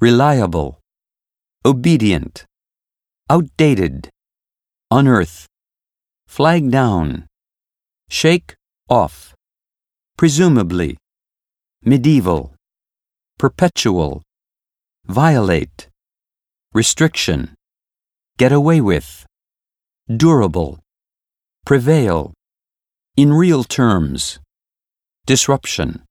reliable, obedient, outdated, unearth, flag down, shake off, presumably, medieval, perpetual, violate, restriction, get away with, durable, prevail, in real terms, disruption.